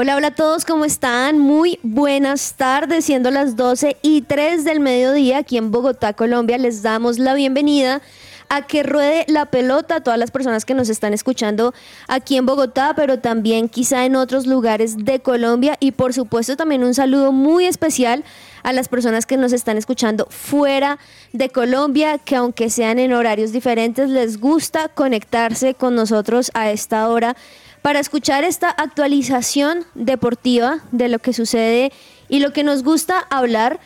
Hola, hola a todos, ¿cómo están? Muy buenas tardes, siendo las 12 y 3 del mediodía aquí en Bogotá, Colombia. Les damos la bienvenida a que ruede la pelota a todas las personas que nos están escuchando aquí en Bogotá, pero también quizá en otros lugares de Colombia. Y por supuesto también un saludo muy especial a las personas que nos están escuchando fuera de Colombia, que aunque sean en horarios diferentes, les gusta conectarse con nosotros a esta hora para escuchar esta actualización deportiva de lo que sucede y lo que nos gusta hablar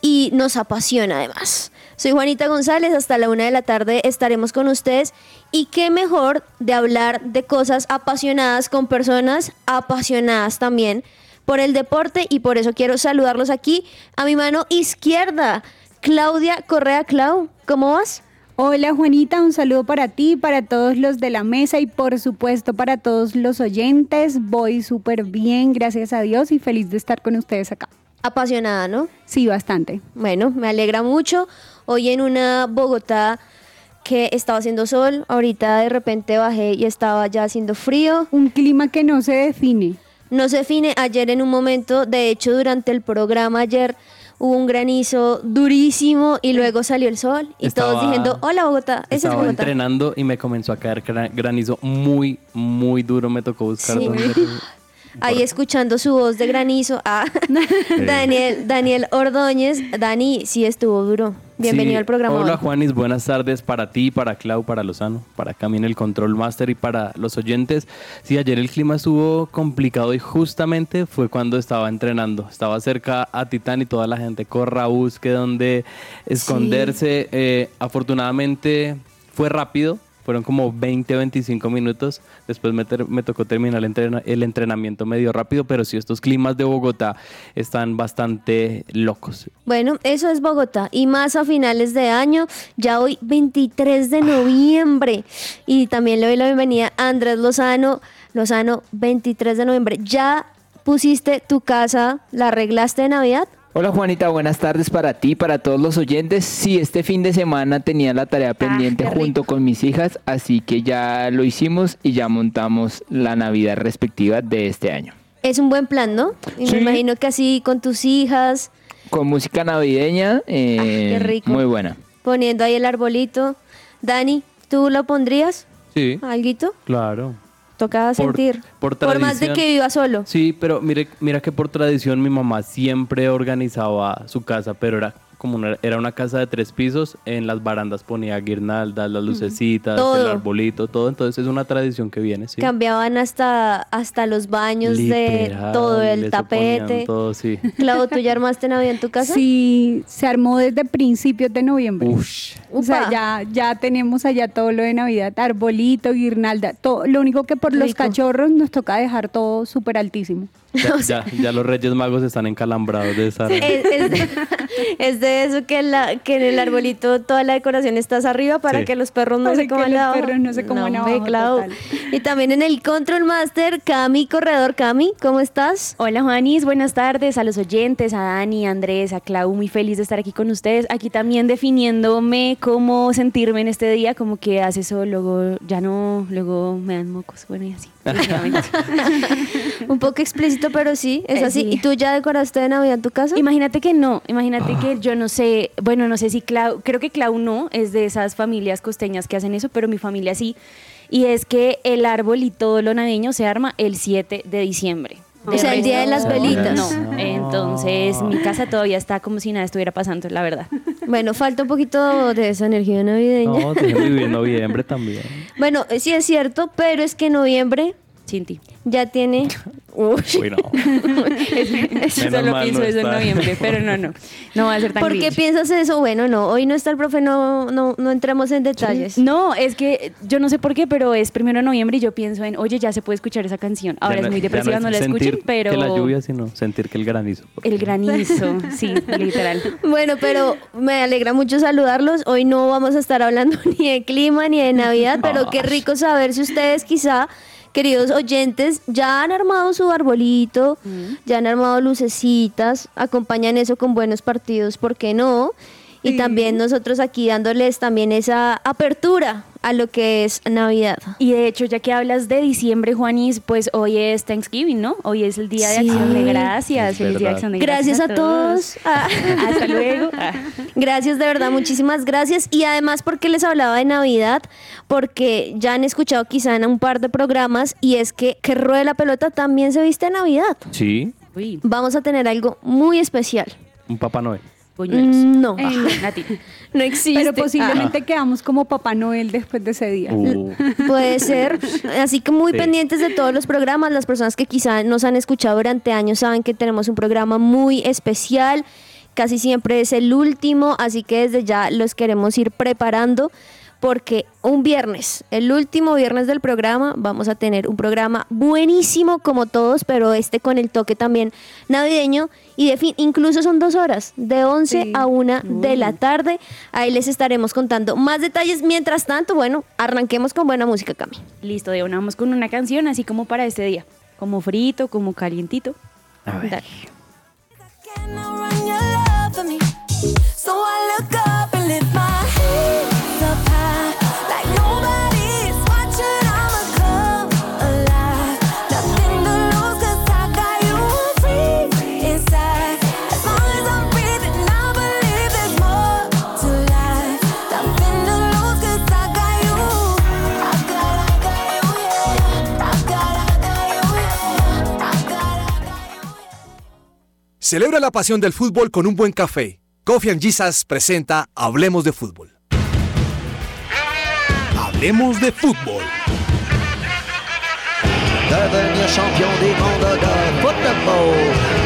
y nos apasiona además. Soy Juanita González, hasta la una de la tarde estaremos con ustedes y qué mejor de hablar de cosas apasionadas con personas apasionadas también por el deporte y por eso quiero saludarlos aquí a mi mano izquierda, Claudia Correa Clau, ¿cómo vas? Hola Juanita, un saludo para ti, para todos los de la mesa y por supuesto para todos los oyentes. Voy súper bien, gracias a Dios y feliz de estar con ustedes acá. Apasionada, ¿no? Sí, bastante. Bueno, me alegra mucho. Hoy en una Bogotá que estaba haciendo sol, ahorita de repente bajé y estaba ya haciendo frío. Un clima que no se define. No se define ayer en un momento, de hecho durante el programa ayer hubo un granizo durísimo y luego salió el sol y todos Estaba- diciendo, hola Bogotá, esa es Estaba Bogotá. entrenando y me comenzó a caer gra- granizo muy, muy duro. Me tocó buscar Sí. dónde- Ahí escuchando su voz de granizo. Ah, Daniel, Daniel Ordóñez. Dani, sí estuvo duro. Bienvenido Sí. al programa. Hola hoy. Juanis, buenas tardes para ti, para Clau, para Lozano, para Camino el Control Master y para los oyentes. Sí, ayer el clima estuvo complicado y justamente fue cuando estaba entrenando. Estaba cerca a Titán y toda la gente corra, busque donde esconderse. Eh, afortunadamente fue rápido. Fueron como 20, 25 minutos. Después me, tocó terminar el entrenamiento medio rápido, pero sí, estos climas de Bogotá están bastante locos. Bueno, eso es Bogotá. Y más a finales de año, ya hoy 23 de noviembre. Y también le doy la bienvenida a Andrés Lozano. Lozano, 23 de noviembre. ¿Ya pusiste tu casa, la arreglaste de Navidad? Hola Juanita, buenas tardes para ti, para todos los oyentes. Sí, este fin de semana tenía la tarea pendiente qué rico. junto con mis hijas, así que ya lo hicimos y ya montamos la Navidad respectiva de este año. Es un buen plan, ¿no? Y Sí. me imagino que así con tus hijas, Con música navideña, eh, qué rico. muy buena. poniendo ahí el arbolito. Dani, ¿tú lo pondrías? Sí, ¿Alguito? claro. Tocaba Por- sentir. por más de que viva solo. Sí, pero mire, mira que por tradición mi mamá siempre organizaba su casa, pero era como una, era una casa de tres pisos, en las barandas ponía guirnaldas, las lucecitas, Todo. el arbolito, todo, entonces es una tradición que viene, sí. Cambiaban hasta, hasta los baños de todo el tapete. Todo, sí. Clau, ¿tú ya armaste Navidad en tu casa? Sí, se armó desde principios de noviembre. Ush. O sea, ya, ya tenemos allá todo lo de Navidad, arbolito, guirnalda, todo. Lo único que por los cachorros nos toca dejar todo súper altísimo. Ya, ya- ya los Reyes Magos están encalambrados de esa. Es, es de, es de eso que, la, que en el arbolito toda la decoración estás arriba para Sí. que los perros no Para se que coman los abajo. perros no se coman abajo, Clau. total. Y también en el Control Master, Cami Corredor. Cami, ¿cómo estás? Hola Juanis, buenas tardes a los oyentes, a Dani, a Andrés, a Clau, muy feliz de estar aquí con ustedes. Aquí también definiéndome cómo sentirme en este día, como que hace eso, luego ya no, luego me dan mocos, bueno y así. Un poco explícito, pero sí, es Eh, así. sí. ¿Y tú ya decoraste de Navidad tu casa? Imagínate que no, imagínate que yo no sé, bueno, no sé si Clau, creo que Clau no, es de esas familias costeñas que hacen eso, pero mi familia sí. Y es que el árbol y todo lo navideño se arma el 7 de diciembre. O sea, el día de las velitas. No, entonces mi casa todavía está como si nada estuviera pasando, la verdad. Bueno, falta un poquito de esa energía navideña. No, déjenme vivir noviembre también. Bueno, sí es cierto, pero es que noviembre Sin ti. Ya tiene. Uy. Uy, no. Eso Menos solo mal pienso no eso en noviembre, pero no, no. No va a ser tan ¿Por qué piensas eso? Bueno, no, hoy no está el profe, no, no, no entremos en detalles. No, es que yo no sé por qué, pero es primero de noviembre y yo pienso en, oye, ya se puede escuchar esa canción. Ahora Ya es muy depresiva, no, la escuchen, pero... Que la lluvia, sino sentir que el granizo. El granizo, sí, literal. Bueno, pero me alegra mucho saludarlos. Hoy no vamos a estar hablando ni de clima ni de Navidad, pero qué rico saber si ustedes quizá, queridos oyentes, ya han armado su arbolito, ya han armado lucecitas, acompañan eso con buenos partidos, ¿por qué no? Y Sí. también nosotros aquí dándoles también esa apertura a lo que es Navidad. Y de hecho, ya que hablas de diciembre, Juanis, pues hoy es Thanksgiving, ¿no? Hoy es el Día de. Acción de Gracias. Feliz Día de. Acción de Gracias Gracias a todos. Ah. Hasta luego. Ah. Gracias, de verdad, muchísimas gracias. Y además porque les hablaba de Navidad, porque ya han escuchado quizá en un par de programas, y es que que ruede la pelota también se viste en Navidad. Sí, Uy, Vamos a tener algo muy especial. un Papá Noel. Buñuelos. Mm, No, Eh, Nati. no existe. Pero posiblemente quedamos como Papá Noel después de ese día. Uh, Ah, puede ser. Así que muy Sí. pendientes de todos los programas. Las personas que quizá nos han escuchado durante años saben que tenemos un programa muy especial. Casi siempre es el último, así que desde ya los queremos ir preparando porque un viernes, el último viernes del programa, vamos a tener un programa buenísimo como todos, pero este con el toque también navideño y de fin, incluso son dos horas, de 11 Sí. a 1 de la tarde. Ahí les estaremos contando más detalles. Mientras tanto, bueno, arranquemos con buena música, Cami. Listo, de una vamos con una canción así como para este día. Como frito, como calientito. A ver. Dale. Celebra la pasión del fútbol con un buen café. Coffee and Jesus presenta Hablemos de fútbol. Hablemos de fútbol. Devenir champion du monde de football.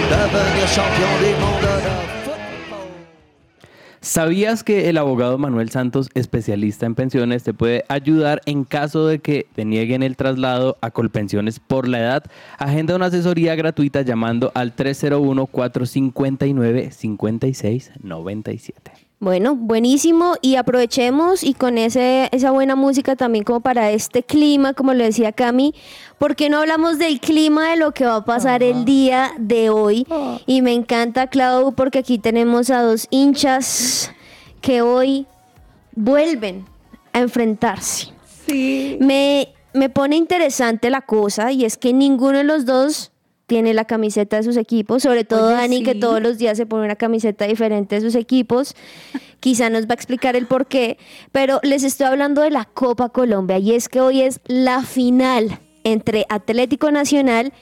Devenir champion du monde de. ¿Sabías que el abogado Manuel Santos, especialista en pensiones, te puede ayudar en caso de que te nieguen el traslado a Colpensiones por la edad? Agenda una asesoría gratuita llamando al 301-459-5697. Bueno, buenísimo y aprovechemos y con ese, esa buena música también como para este clima, como lo decía Cami, ¿por qué no hablamos del clima de lo que va a pasar el día de hoy? Y me encanta, Clau, porque aquí tenemos a dos hinchas que hoy vuelven a enfrentarse. Sí. Me, me pone interesante la cosa y es que ninguno de los dos tiene la camiseta de sus equipos, sobre todo Oye, Dani que todos los días se pone una camiseta diferente de sus equipos. Quizá nos va a explicar el por qué, pero les estoy hablando de la Copa Colombia y es que hoy es la final entre Atlético Nacional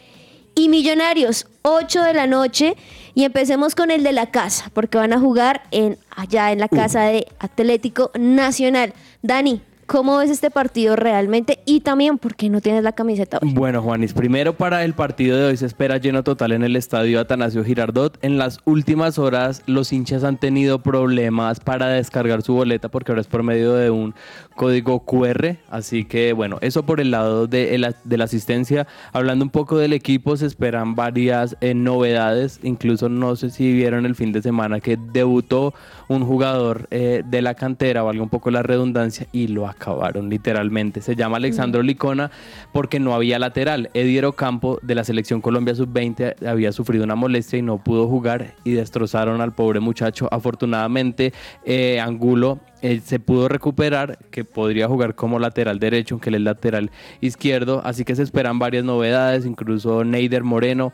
y Millonarios, 8 de la noche. Y empecemos con el de la casa, porque van a jugar en, allá en la casa de Atlético Nacional. Dani, ¿cómo ves este partido realmente? Y también, ¿por qué no tienes la camiseta hoy? Bueno, Juanis, primero para el partido de hoy se espera lleno total en el estadio Atanasio Girardot. En las últimas horas los hinchas han tenido problemas para descargar su boleta porque ahora es por medio de un código QR. Así que bueno, eso por el lado de, el- de la asistencia. Hablando un poco del equipo, se esperan varias eh, novedades. Incluso no sé si vieron el fin de semana que debutó un jugador eh, de la cantera, valga un poco la redundancia, y lo acabaron literalmente. Se llama Alexandro Licona porque no había lateral. Ediero Campo de la selección Colombia sub-20 había sufrido una molestia y no pudo jugar y destrozaron al pobre muchacho. Afortunadamente, eh, Angulo eh, se pudo recuperar, que podría jugar como lateral derecho, aunque él es lateral izquierdo. Así que se esperan varias novedades, incluso Neider Moreno.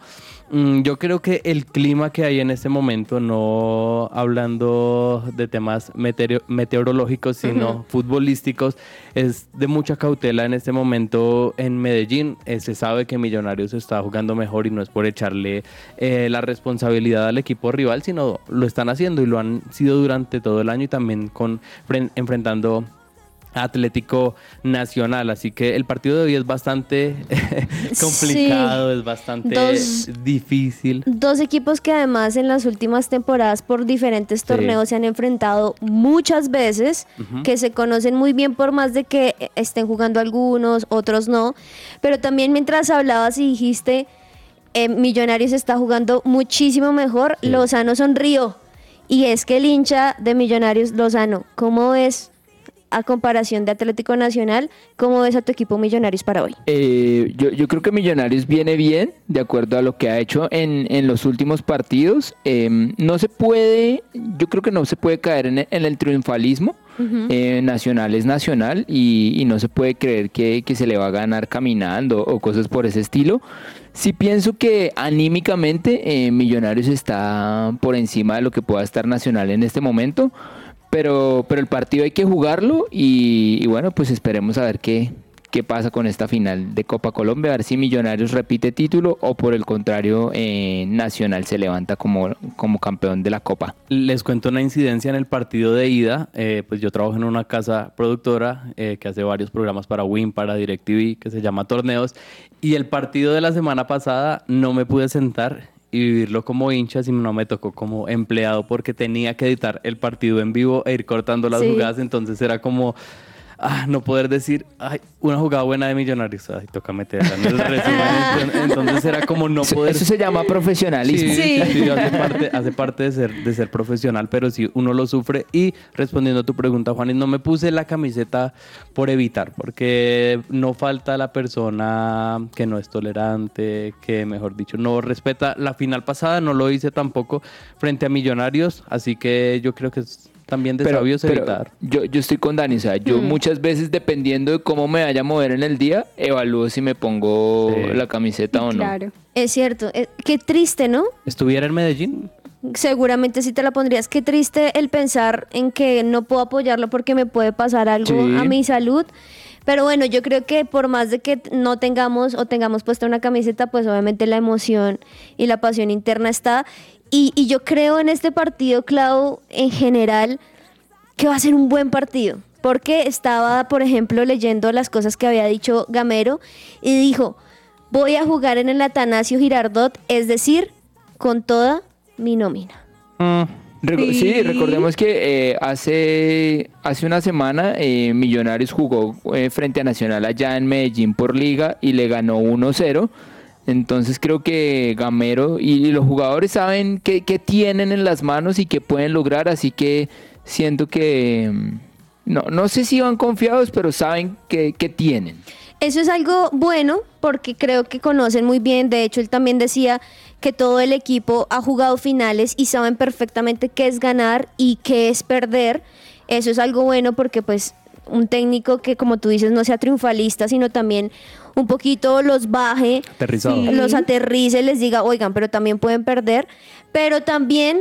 Mm, yo creo que el clima que hay en este momento, no hablando de temas meteoro- meteorológicos, sino futbolísticos, es de mucha cautela en este momento en Medellín. Eh, se sabe que Millonarios está jugando mejor y no es por echarle eh, la responsabilidad al equipo rival, sino lo están haciendo y lo han sido durante todo el año y también con fren- enfrentando Atlético Nacional. Así que el partido de hoy es bastante complicado, es bastante Dos- difícil. Dos equipos que además en las últimas temporadas por diferentes Sí. torneos se han enfrentado muchas veces, que se conocen muy bien por más de que estén jugando algunos, otros no. Pero también mientras hablabas y dijiste, eh, Millonarios está jugando muchísimo mejor, Sí. Lozano sonrió. Y es que el hincha de Millonarios, Lozano, ¿cómo ves a comparación de Atlético Nacional, cómo ves a tu equipo Millonarios para hoy? Eh, yo, yo creo que Millonarios viene bien, de acuerdo a lo que ha hecho en, en los últimos partidos. Eh, no se puede, yo creo que no se puede caer en, el- en el triunfalismo. Eh, nacional es nacional y, y no se puede creer que, que se le va a ganar caminando o cosas por ese estilo. Sí pienso que anímicamente eh, Millonarios está por encima de lo que pueda estar Nacional en este momento. Pero, pero el partido hay que jugarlo y, bueno, pues esperemos a ver qué, qué pasa con esta final de Copa Colombia, a ver si Millonarios repite título o por el contrario eh, Nacional se levanta como, como campeón de la Copa. Les cuento una incidencia en el partido de ida. Eh, pues yo trabajo en una casa productora eh, que hace varios programas para Win, para DirecTV, que se llama Torneos. Y el partido de la semana pasada no me pude sentar y vivirlo como hincha, sino no me tocó como empleado porque tenía que editar el partido en vivo e ir cortando las Sí. jugadas. Entonces era como ah, no poder decir, ay, una jugada buena de Millonarios. Ay, toca meterla en el resumen. Entonces era como no poder eso se llama profesionalismo. Sí, Sí. sí, hace parte, hace parte de, ser, de ser profesional, pero sí, uno lo sufre. Y respondiendo a tu pregunta, Juanes, no me puse la camiseta por evitar, porque no falta la persona que no es tolerante, que mejor dicho, no respeta. La final pasada no lo hice tampoco frente a Millonarios, así que yo creo que es también de sabios evitar. yo, yo estoy con Dani, o sea, yo Mm. muchas veces dependiendo de cómo me vaya a mover en el día, evalúo si me pongo Sí. la camiseta o no. Claro. Es cierto, eh, qué triste, ¿no? ¿Estuviera en Medellín? Seguramente sí te la pondrías. Qué triste el pensar en que no puedo apoyarlo porque me puede pasar algo Sí. a mi salud. Pero bueno, yo creo que por más de que no tengamos o tengamos puesta una camiseta, pues obviamente la emoción y la pasión interna está. Y, y yo creo en este partido, Clau, en general, que va a ser un buen partido. Porque estaba, por ejemplo, leyendo las cosas que había dicho Gamero y dijo, voy a jugar en el Atanasio Girardot, es decir, con toda mi nómina. Sí. Sí. recordemos que eh, hace, hace una semana eh, Millonarios jugó eh, frente a Nacional allá en Medellín por liga y le ganó 1-0. Entonces creo que Gamero y los jugadores saben qué, qué tienen en las manos y qué pueden lograr, así que siento que mm, no, no sé si van confiados, pero saben que, que tienen. Eso es algo bueno porque creo que conocen muy bien. De hecho, él también decía que todo el equipo ha jugado finales y saben perfectamente qué es ganar y qué es perder. Eso es algo bueno porque pues un técnico que como tú dices no sea triunfalista, sino también un poquito los baje, Aterrizado. Los aterrice, les diga, oigan, pero también pueden perder. Pero también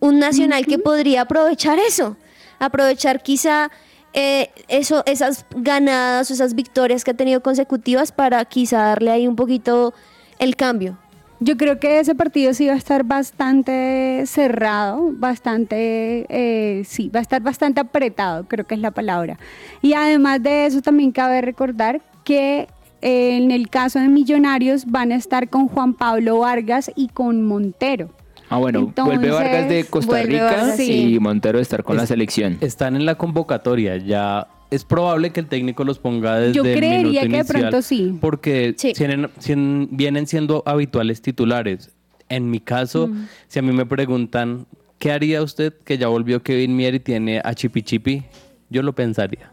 un nacional que podría aprovechar eso, aprovechar quizá eh, eso, esas ganadas o esas victorias que ha tenido consecutivas para quizá darle ahí un poquito el cambio. Yo creo que ese partido sí va a estar bastante cerrado, bastante, eh, sí, va a estar bastante apretado, creo que es la palabra. Y además de eso también cabe recordar que en el caso de Millonarios van a estar con Juan Pablo Vargas y con Montero. Ah, bueno, vuelve Vargas de Costa Rica Vargas, sí. y Montero de estar con la selección. Están en la convocatoria, ya es probable que el técnico los ponga desde Yo el creería minuto que de pronto sí. Porque Sí. tienen- sien- vienen siendo habituales titulares. En mi caso, Mm. si a mí me preguntan, ¿qué haría usted que ya volvió Kevin Mier y tiene a Chipi Chipi? Yo lo pensaría.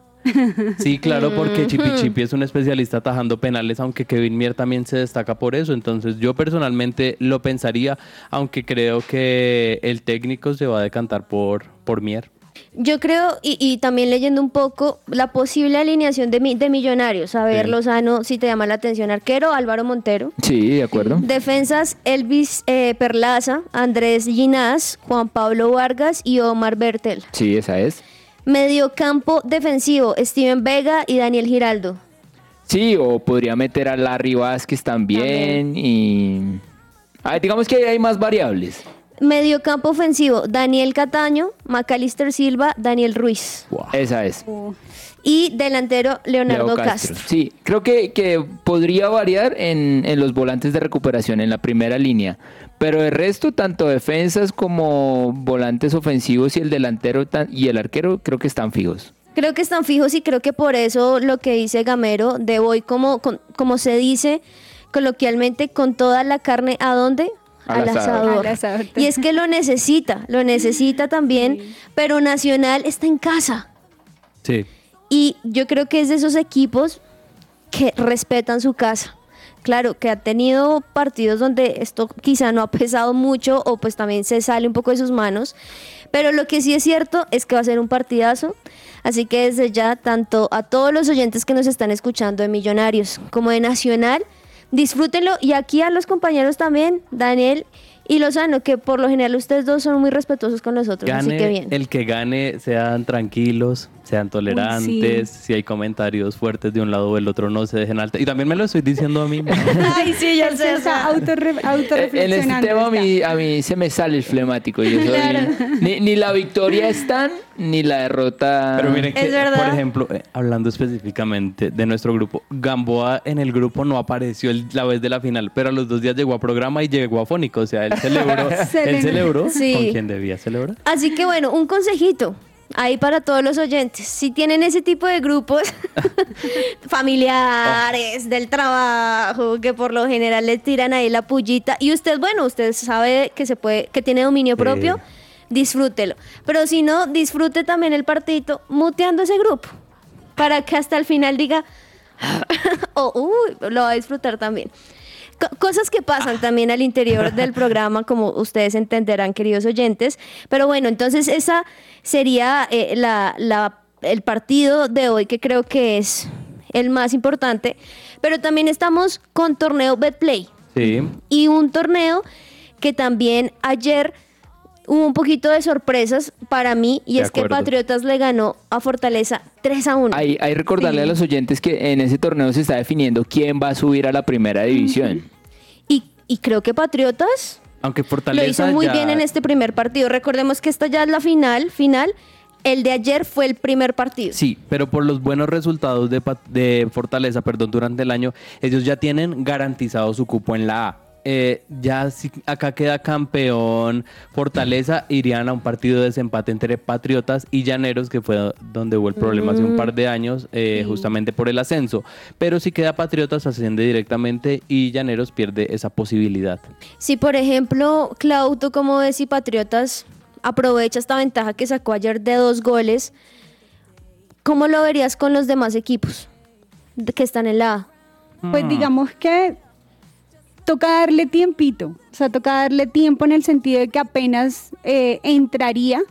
Sí, claro, porque Chipi Chipi es un especialista atajando penales, aunque Kevin Mier también se destaca por eso. Entonces, yo personalmente lo pensaría, aunque creo que el técnico se va a decantar por, por Mier. Yo creo, y, y también leyendo un poco, la posible alineación de, mi- de Millonarios. A ver, Sí. Lozano, si te llama la atención, arquero, Álvaro Montero. Sí, de acuerdo. Defensas, Elvis eh, Perlaza, Andrés Ginás, Juan Pablo Vargas y Omar Bertel. Sí, esa es. Mediocampo defensivo, Steven Vega y Daniel Giraldo. Sí, o podría meter a Larry Vázquez también, y... Ah, digamos que hay más variables. Mediocampo ofensivo, Daniel Cataño, Macalister Silva, Daniel Ruiz. Esa es. Y delantero Leonardo Leo Castro. Sí, creo que, que podría variar en, en los volantes de recuperación en la primera línea. Pero el resto, tanto defensas como volantes ofensivos y el delantero tan- y el arquero, creo que están fijos. Creo que están fijos y creo que por eso lo que dice Gamero de hoy, como, con- como se dice coloquialmente, con toda la carne, ¿a dónde? Al asador. Al asador. Y es que lo necesita, lo necesita también, pero Nacional está en casa. Sí. Y yo creo que es de esos equipos que respetan su casa. Claro, que ha tenido partidos donde esto quizá no ha pesado mucho o pues también se sale un poco de sus manos. Pero lo que sí es cierto es que va a ser un partidazo. Así que desde ya, tanto a todos los oyentes que nos están escuchando de Millonarios como de Nacional, disfrútenlo. Y aquí a los compañeros también, Daniel y Lozano, que por lo general ustedes dos son muy respetuosos con nosotros. así que bien. el que gane, sean tranquilos, sean tolerantes, si hay comentarios fuertes de un lado o del otro, no se dejen alta. Y también me lo estoy diciendo a mí. Ay, sí, ya se o está sea. autorre- En autorreflexionando. este tema a mí, a mí se me sale el flemático. Yo soy- Claro. ni, ni la victoria es tan, ni la derrota. Pero miren que, Es verdad. por ejemplo, eh, hablando específicamente de nuestro grupo, Gamboa en el grupo no apareció el- la vez de la final, pero a los dos días llegó a programa y llegó a Fónico. O sea, él celebró, él celebró Sí. con quien debía celebrar. Así que bueno, un consejito ahí para todos los oyentes. Si tienen ese tipo de grupos familiares, del trabajo, que por lo general les tiran ahí la pullita, y usted, bueno, usted sabe que se puede, que tiene dominio Sí. propio, disfrútelo. Pero si no, disfrute también el partidito muteando ese grupo. Para que hasta el final diga, o uy, lo va a disfrutar también. Co- Cosas que pasan también al interior del programa, como ustedes entenderán, queridos oyentes. Pero bueno, entonces esa sería eh, la, la- el partido de hoy que creo que es el más importante. Pero también estamos con torneo Betplay Sí. y un torneo que también ayer hubo un poquito de sorpresas para mí y De es que. Patriotas le ganó a Fortaleza 3 a 1. Hay, hay recordarle a los oyentes que en ese torneo se está definiendo quién va a subir a la primera división. Y, creo que Patriotas Aunque Fortaleza lo hizo muy ya- bien en este primer partido. Recordemos que esta ya es la final, final. El de ayer fue el primer partido. Sí, pero por los buenos resultados de, de Fortaleza, perdón, durante el año, ellos ya tienen garantizado su cupo en la A. Eh, ya si acá queda campeón Fortaleza, irían a un partido de desempate entre Patriotas y Llaneros, que fue donde hubo el problema hace un par de años, eh, justamente por el ascenso. Pero si queda Patriotas, asciende directamente y Llaneros pierde esa posibilidad. Si, por ejemplo, Claudio, como ves, y Patriotas aprovecha esta ventaja que sacó ayer de dos goles, ¿cómo lo verías con los demás equipos que están en la A? Pues digamos que toca darle tiempito, o sea, toca darle tiempo en el sentido de que apenas eh, entraría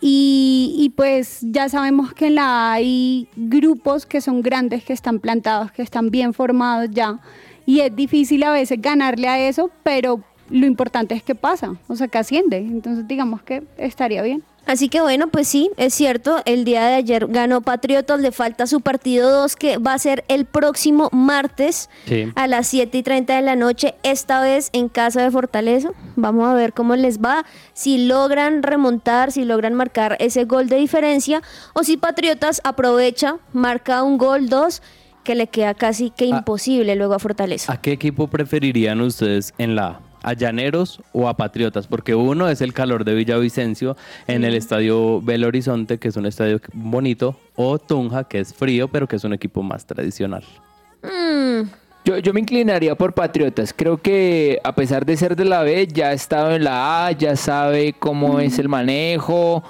y, y pues ya sabemos que en la hay grupos que son grandes, que están plantados, que están bien formados ya y es difícil a veces ganarle a eso, pero lo importante es que pasa, o sea, que asciende, entonces digamos que estaría bien. Así que bueno, pues sí, es cierto, el día de ayer ganó Patriotas, le falta su partido 2 que va a ser el próximo martes Sí. a las 7 y 30 de la noche, esta vez en casa de Fortaleza. Vamos a ver cómo les va, si logran remontar, si logran marcar ese gol de diferencia o si Patriotas aprovecha, marca un gol 2 que le queda casi que Ah. imposible luego a Fortaleza. ¿A qué equipo preferirían ustedes en la A? ¿A Llaneros o a Patriotas? Porque uno es el calor de Villavicencio en el estadio Belo Horizonte, que es un estadio bonito, o Tunja, que es frío, pero que es un equipo más tradicional. Mm, Yo, yo me inclinaría por Patriotas. Creo que a pesar de ser de la B, ya ha estado en la A, ya sabe cómo es el manejo.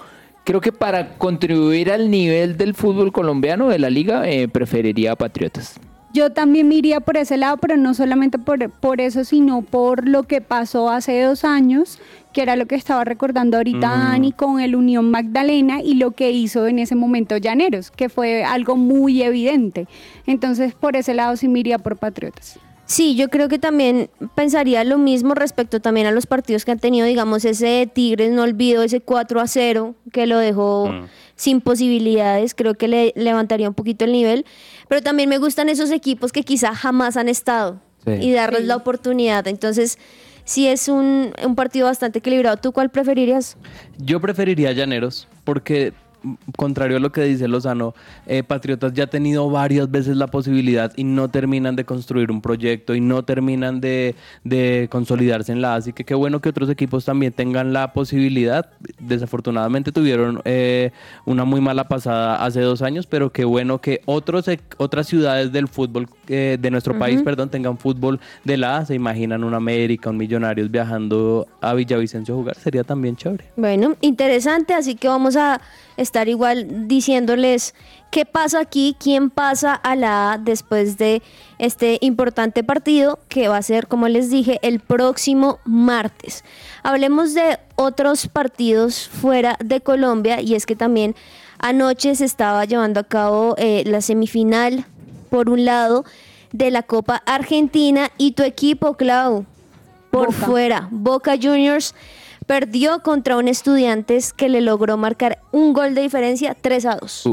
Creo que para contribuir al nivel del fútbol colombiano de la liga, eh, preferiría a Patriotas. Yo también me iría por ese lado, pero no solamente por, por eso, sino por lo que pasó hace dos años, que era lo que estaba recordando ahorita Dani con el Unión Magdalena y lo que hizo en ese momento Llaneros, que fue algo muy evidente. Entonces, por ese lado sí me iría por Patriotas. Sí, yo creo que también pensaría lo mismo respecto también a los partidos que han tenido, digamos, ese de Tigres, no olvido ese 4 a 0 que lo dejó Mm. sin posibilidades, creo que le levantaría un poquito el nivel, pero también me gustan esos equipos que quizá jamás han estado Sí. y darles la oportunidad, entonces sí es un, un partido bastante equilibrado. ¿Tú cuál preferirías? Yo preferiría Llaneros porque contrario a lo que dice Lozano, eh, Patriotas ya ha tenido varias veces la posibilidad y no terminan de construir un proyecto y no terminan de, consolidarse en la A. Así que qué bueno que otros equipos también tengan la posibilidad. Desafortunadamente tuvieron eh, una muy mala pasada hace dos años, pero qué bueno que otros, e- otras ciudades del fútbol eh, de nuestro país, perdón, tengan fútbol de la A. Se imaginan un América, un Millonarios viajando a Villavicencio a jugar. Sería también chévere. Bueno, interesante, así que vamos a estar igual diciéndoles qué pasa aquí, quién pasa a la A después de este importante partido que va a ser, como les dije, el próximo martes. Hablemos de otros partidos fuera de Colombia y es que también anoche se estaba llevando a cabo eh, la semifinal, por un lado, de la Copa Argentina y tu equipo, Clau, por Boca. fuera. Boca Juniors perdió contra un Estudiantes que le logró marcar un gol de diferencia 3 a 2.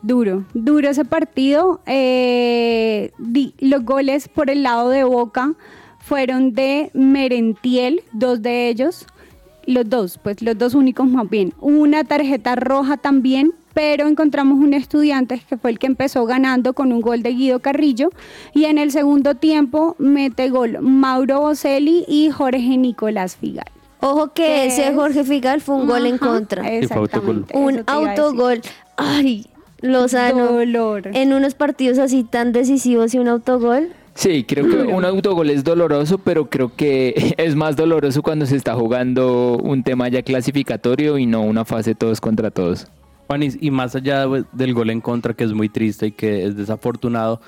Duro, duro ese partido. Eh, di- los goles por el lado de Boca fueron de Merentiel, dos de ellos, los dos, pues los dos únicos más bien. Una tarjeta roja también, pero encontramos un estudiante que fue el que empezó ganando con un gol de Guido Carrillo y en el segundo tiempo mete gol Mauro Boselli y Jorge Nicolás Figal. Ojo que ¿Qué ese es? Jorge Figal fue un gol en contra. Exactamente, un autogol. Ay, Lozano. Dolor. En unos partidos así tan decisivos y un autogol. Sí, creo que un autogol es doloroso, pero creo que es más doloroso cuando se está jugando un tema ya clasificatorio y no una fase todos contra todos. Juanis, y más allá de- del gol en contra, que es muy triste y que es desafortunado,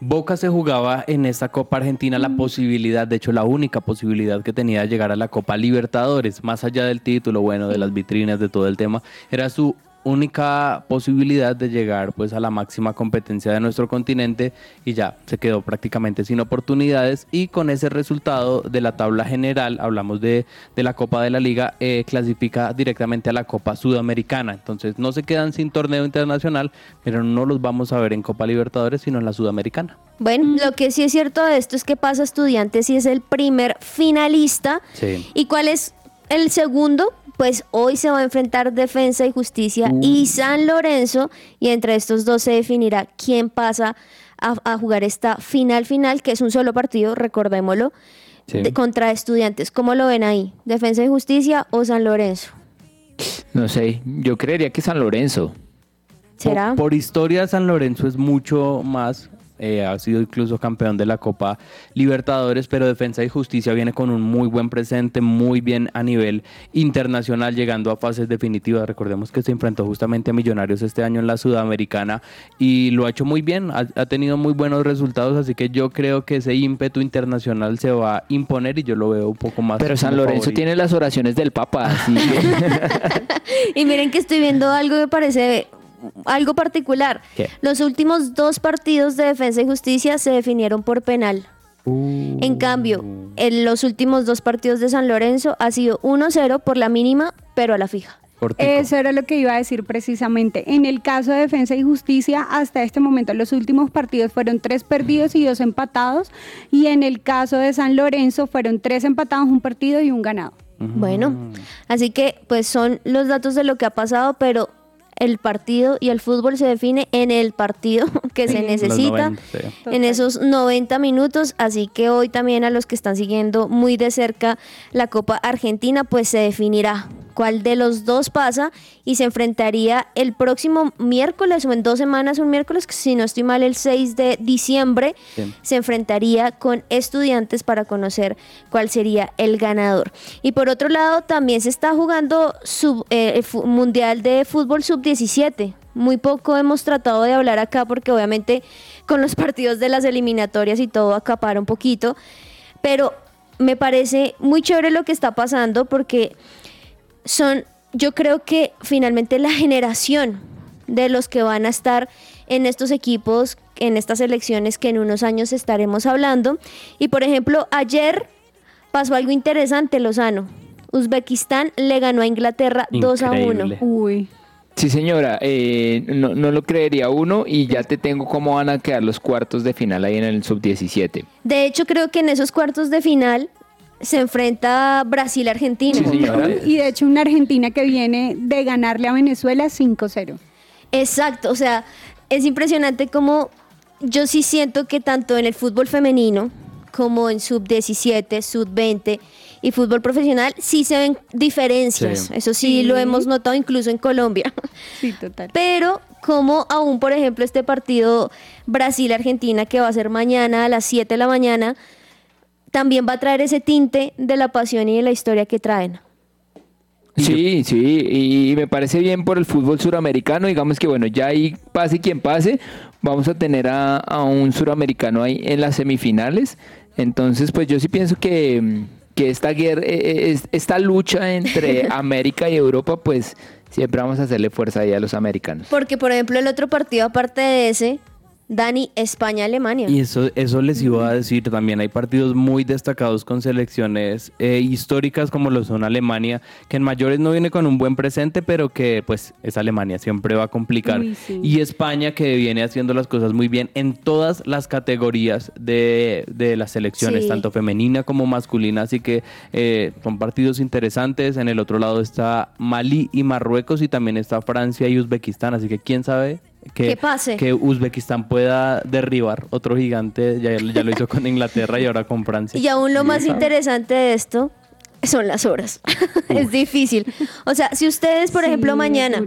Boca se jugaba en esta Copa Argentina la posibilidad, de hecho la única posibilidad que tenía de llegar a la Copa Libertadores, más allá del título, bueno, de las vitrinas, de todo el tema, era su única posibilidad de llegar pues a la máxima competencia de nuestro continente y ya se quedó prácticamente sin oportunidades y con ese resultado de la tabla general, hablamos de, de la Copa de la Liga, eh, clasifica directamente a la Copa Sudamericana, entonces no se quedan sin torneo internacional, pero no los vamos a ver en Copa Libertadores sino en la Sudamericana. Bueno, lo que sí es cierto de esto es que pasa Estudiantes y es el primer finalista. Sí. ¿Y cuál es el segundo? Pues hoy se va a enfrentar Defensa y Justicia y San Lorenzo y entre estos dos se definirá quién pasa a, a jugar esta final final, que es un solo partido, recordémoslo, Sí. de- contra Estudiantes. ¿Cómo lo ven ahí? ¿Defensa y Justicia o San Lorenzo? No sé, yo creería que San Lorenzo. ¿Será? Por, por historia, San Lorenzo es mucho más. Eh, ha sido incluso campeón de la Copa Libertadores, pero Defensa y Justicia viene con un muy buen presente, muy bien a nivel internacional, llegando a fases definitivas. Recordemos que se enfrentó justamente a Millonarios este año en la Sudamericana y lo ha hecho muy bien, ha, ha tenido muy buenos resultados, así que yo creo que ese ímpetu internacional se va a imponer y yo lo veo un poco más. Pero San Lorenzo favorito. tiene las oraciones del Papa. así que- Y miren que estoy viendo algo que parece algo particular. ¿Qué? Los últimos dos partidos de Defensa y Justicia se definieron por penal. Uh. En cambio, en los últimos dos partidos de San Lorenzo ha sido 1-0 por la mínima, pero a la fija. Cortico. Eso era lo que iba a decir precisamente. En el caso de Defensa y Justicia, hasta este momento los últimos partidos fueron tres perdidos y dos empatados. Y en el caso de San Lorenzo fueron tres empatados, un partido y un ganado. Bueno, así que pues son los datos de lo que ha pasado, pero el partido y el fútbol se define en el partido que se necesita. 90, sí. en esos 90 minutos, así que hoy también a los que están siguiendo muy de cerca la Copa Argentina, pues se definirá cuál de los dos pasa y se enfrentaría el próximo miércoles o en dos semanas, un miércoles, si no estoy mal, el 6 de diciembre, Sí. se enfrentaría con estudiantes para conocer cuál sería el ganador. Y por otro lado, también se está jugando sub- eh, el Mundial de Fútbol Sub-17. Muy poco hemos tratado de hablar acá porque obviamente con los partidos de las eliminatorias y todo acapara un poquito, pero me parece muy chévere lo que está pasando porque son, yo creo que finalmente la generación de los que van a estar en estos equipos, en estas elecciones que en unos años estaremos hablando. Y por ejemplo, ayer pasó algo interesante, Lozano. Uzbekistán le ganó a Inglaterra 2 a 1. Increíble. Uy. Sí, señora, eh, no, no lo creería uno y ya te tengo cómo van a quedar los cuartos de final ahí en el sub-17. De hecho, creo que en esos cuartos de final se enfrenta Brasil-Argentina. Sí, señora. Y de hecho una Argentina que viene de ganarle a Venezuela 5-0. Exacto, o sea, es impresionante como yo sí siento que tanto en el fútbol femenino como en sub 17, sub 20 y fútbol profesional sí se ven diferencias. Sí. Eso sí, lo hemos notado incluso en Colombia. Sí, total. Pero como aún, por ejemplo, este partido Brasil-Argentina que va a ser mañana a las 7 de la mañana, también va a traer ese tinte de la pasión y de la historia que traen. Sí, sí, y me parece bien por el fútbol suramericano, digamos que bueno, ya ahí pase quien pase, vamos a tener a, a un suramericano ahí en las semifinales, entonces pues yo sí pienso que, mm, que esta guerra, eh, eh, es- esta lucha entre América y Europa, pues siempre vamos a hacerle fuerza ahí a los americanos. Porque, por ejemplo, el otro partido aparte de ese, Dani, España-Alemania. Y eso, eso les iba a decir, también hay partidos muy destacados con selecciones eh, históricas como lo son Alemania, que en mayores no viene con un buen presente, pero que pues es Alemania, siempre va a complicar. Uy, sí. Y España que viene haciendo las cosas muy bien en todas las categorías de, de las selecciones, Sí. tanto femenina como masculina, así que eh, son partidos interesantes. En el otro lado está Malí y Marruecos y también está Francia y Uzbekistán, así que quién sabe. Que, Que pase. que Uzbekistán pueda derribar otro gigante, ya, ya lo hizo con Inglaterra y ahora con Francia. Y aún lo más interesante de esto son las horas. es difícil. O sea, si ustedes, por Sí, ejemplo, mañana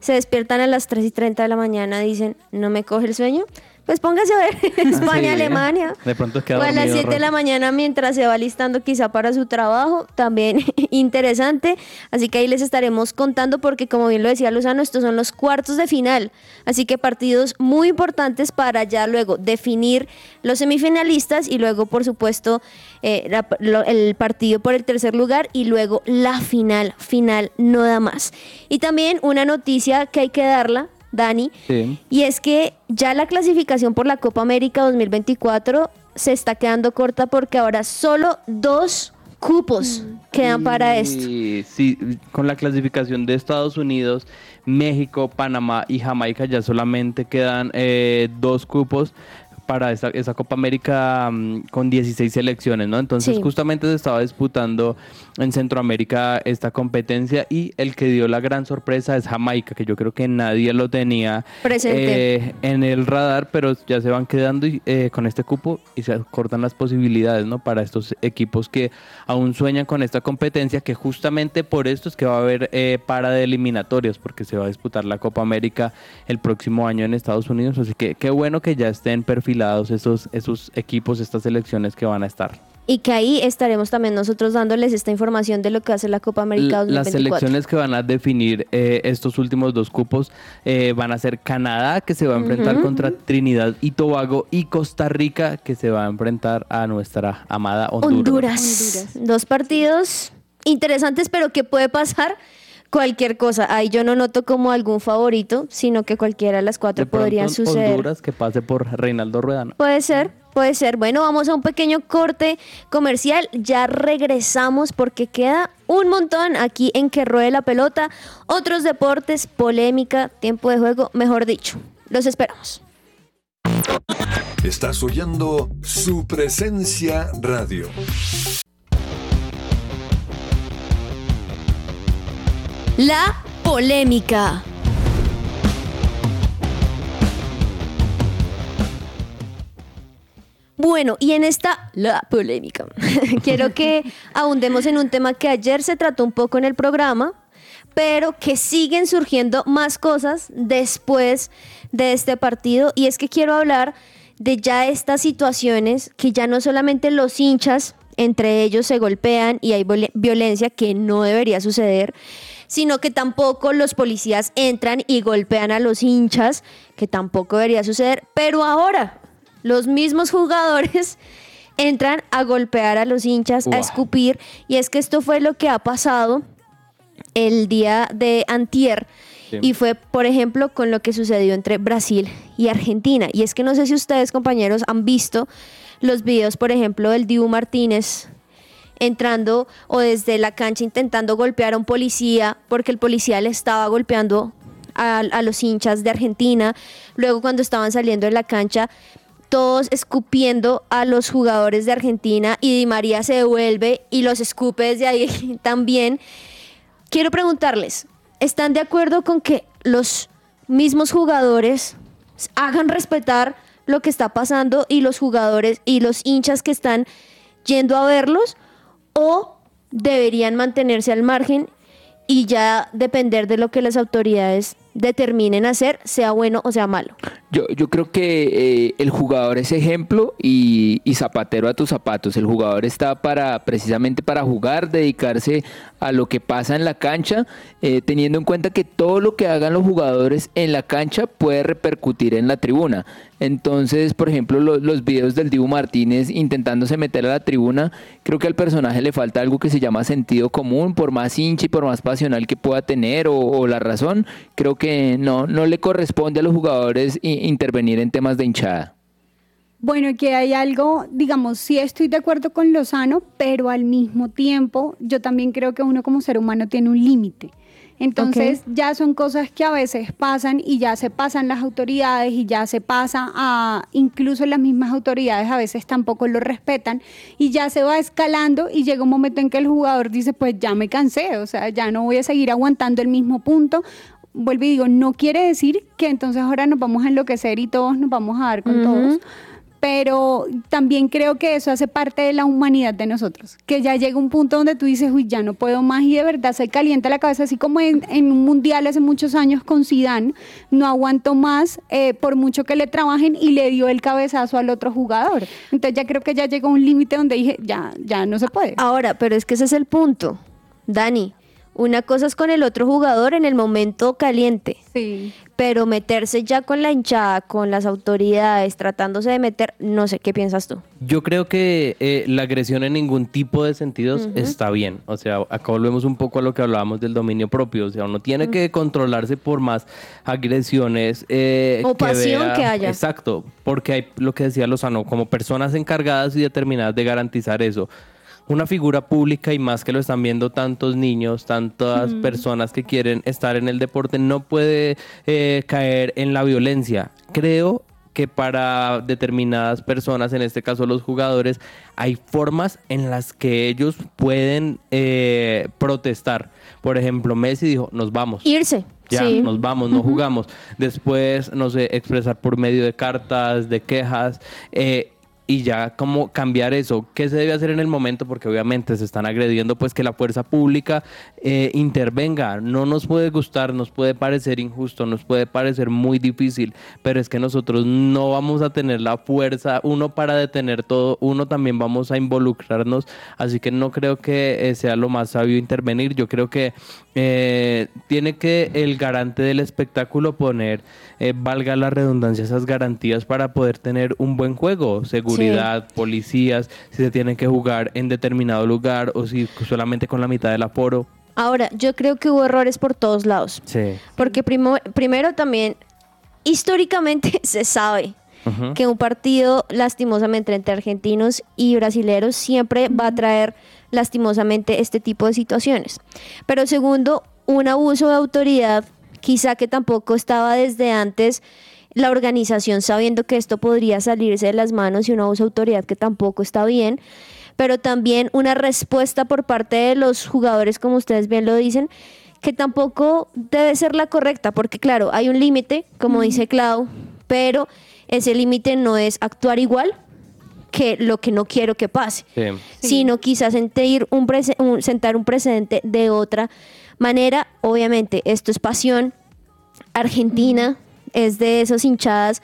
se despiertan a las 3 y 30 de la mañana y dicen, no me coge el sueño, pues póngase a ver España-Alemania. De pronto queda O a las dormido 7 de la mañana mientras se va listando quizá para su trabajo, también interesante. Así que ahí les estaremos contando porque como bien lo decía Lozano, estos son los cuartos de final. Así que partidos muy importantes para ya luego definir los semifinalistas y luego por supuesto eh, la- lo- el partido por el tercer lugar y luego la final, final no da más. Y también una noticia que hay que darla, Dani, Sí. y es que ya la clasificación por la Copa América 2024 se está quedando corta porque ahora solo dos cupos quedan para esto. Sí, sí, con la clasificación de Estados Unidos, México, Panamá y Jamaica ya solamente quedan eh, dos cupos para esa, esa Copa América mm, con 16 selecciones, ¿no? Entonces Sí. justamente se estaba disputando en Centroamérica esta competencia y el que dio la gran sorpresa es Jamaica, que yo creo que nadie lo tenía eh, en el radar, pero ya se van quedando y, eh, con este cupo y se cortan las posibilidades, ¿no? Para estos equipos que aún sueñan con esta competencia, que justamente por esto es que va a haber eh, para de eliminatorias, porque se va a disputar la Copa América el próximo año en Estados Unidos, así que qué bueno que ya estén perfilados esos, esos equipos, estas selecciones que van a estar. Y que ahí estaremos también nosotros dándoles esta información de lo que hace la Copa América L- Las 2024. selecciones que van a definir eh, estos últimos dos cupos eh, van a ser Canadá, que se va a enfrentar contra Trinidad y Tobago, y Costa Rica, que se va a enfrentar a nuestra amada Honduras. Honduras. Dos partidos interesantes, pero que puede pasar cualquier cosa. Ahí yo no noto como algún favorito, sino que cualquiera de las cuatro De podrían suceder. Honduras que pase por Reinaldo Rueda. ¿no? Puede ser, puede ser. Bueno, vamos a un pequeño corte comercial. Ya regresamos porque queda un montón aquí en Que Ruede la Pelota. Otros deportes, polémica, tiempo de juego, mejor dicho. Los esperamos. Estás oyendo su presencia radio. La polémica. Bueno, y en esta la polémica, quiero que ahondemos en un tema que ayer se trató un poco en el programa, pero que siguen surgiendo más cosas después de este partido, y es que quiero hablar de ya estas situaciones que ya no solamente los hinchas entre ellos se golpean y hay violen- violencia que no debería suceder, sino que tampoco los policías entran y golpean a los hinchas, que tampoco debería suceder, pero ahora los mismos jugadores entran a golpear a los hinchas, a escupir, y es que esto fue lo que ha pasado el día de antier. Sí. Y fue, por ejemplo, con lo que sucedió entre Brasil y Argentina. Y es que no sé si ustedes, compañeros, han visto los videos, por ejemplo, del Dibu Martínez entrando o desde la cancha intentando golpear a un policía porque el policía le estaba golpeando a, a los hinchas de Argentina. Luego cuando estaban saliendo de la cancha todos escupiendo a los jugadores de Argentina y Di María se devuelve y los escupe desde ahí también. Quiero preguntarles, ¿están de acuerdo con que los mismos jugadores hagan respetar lo que está pasando y los jugadores y los hinchas que están yendo a verlos o deberían mantenerse al margen y ya depender de lo que las autoridades determinen hacer, sea bueno o sea malo. Yo, yo creo que eh, el jugador es ejemplo y, y zapatero a tus zapatos. El jugador está para precisamente para jugar, dedicarse a lo que pasa en la cancha, eh, teniendo en cuenta que todo lo que hagan los jugadores en la cancha puede repercutir en la tribuna. Entonces, por ejemplo, lo- los videos del Dibu Martínez intentándose meter a la tribuna, creo que al personaje le falta algo que se llama sentido común, por más hincha y por más pasional que pueda tener o, o la razón, creo que no, no le corresponde a los jugadores intervenir en temas de hinchada. Bueno, que hay algo, digamos, sí estoy de acuerdo con Lozano, pero al mismo tiempo yo también creo que uno como ser humano tiene un límite. Entonces ya son cosas que a veces pasan y ya se pasan las autoridades y ya se pasa a incluso las mismas autoridades a veces tampoco lo respetan y ya se va escalando y llega un momento en que el jugador dice pues ya me cansé, o sea, ya no voy a seguir aguantando el mismo punto. Vuelvo y digo, no quiere decir que entonces ahora nos vamos a enloquecer y todos nos vamos a dar con todos pero también creo que eso hace parte de la humanidad de nosotros, que ya llega un punto donde tú dices, uy, ya no puedo más y de verdad se calienta la cabeza, así como en, en un mundial hace muchos años con Zidane, no aguantó más eh, por mucho que le trabajen y le dio el cabezazo al otro jugador. Entonces ya creo que ya llegó un límite donde dije, ya, ya no se puede. Ahora, pero es que ese es el punto, Dani. Una cosa es con el otro jugador en el momento caliente, Sí. Pero meterse ya con la hinchada, con las autoridades, tratándose de meter, no sé, ¿qué piensas tú? Yo creo que eh, la agresión en ningún tipo de sentidos está bien. O sea, acá volvemos un poco a lo que hablábamos del dominio propio. O sea, uno tiene que controlarse por más agresiones. eh, O pasión que haya. Exacto, porque hay lo que decía Lozano, como personas encargadas y determinadas de garantizar eso. Una figura pública y más que lo están viendo tantos niños, tantas personas que quieren estar en el deporte, no puede eh, caer en la violencia. Creo que para determinadas personas, en este caso los jugadores, hay formas en las que ellos pueden eh, protestar. Por ejemplo, Messi dijo, nos vamos. Irse. Ya, sí. nos vamos, no jugamos. Después, no sé, expresar por medio de cartas, de quejas. eh, y ya como cambiar eso. ¿Qué se debe hacer en el momento? Porque obviamente se están agrediendo, pues que la fuerza pública eh, intervenga. No nos puede gustar, nos puede parecer injusto, nos puede parecer muy difícil, pero es que nosotros no vamos a tener la fuerza, uno para detener todo, uno también vamos a involucrarnos, así que no creo que eh, sea lo más sabio intervenir. Yo creo que eh, tiene que el garante del espectáculo poner, eh, valga la redundancia, esas garantías para poder tener un buen juego, seguridad, policías, si se tiene que jugar en determinado lugar o si solamente con la mitad del aforo. Ahora, yo creo que hubo errores por todos lados. Sí. Porque primo- primero también, históricamente se sabe que un partido lastimosamente entre argentinos y brasileros siempre va a traer lastimosamente este tipo de situaciones. Pero segundo, un abuso de autoridad, quizá que tampoco estaba desde antes la organización sabiendo que esto podría salirse de las manos y un abuso de autoridad que tampoco está bien, pero también una respuesta por parte de los jugadores, como ustedes bien lo dicen, que tampoco debe ser la correcta, porque claro, hay un límite, como dice Clau, pero ese límite no es actuar igual que lo que no quiero que pase, Sí. sino quizás sentir un un- sentar un precedente de otra manera. Obviamente, esto es pasión. Argentina es de esas hinchadas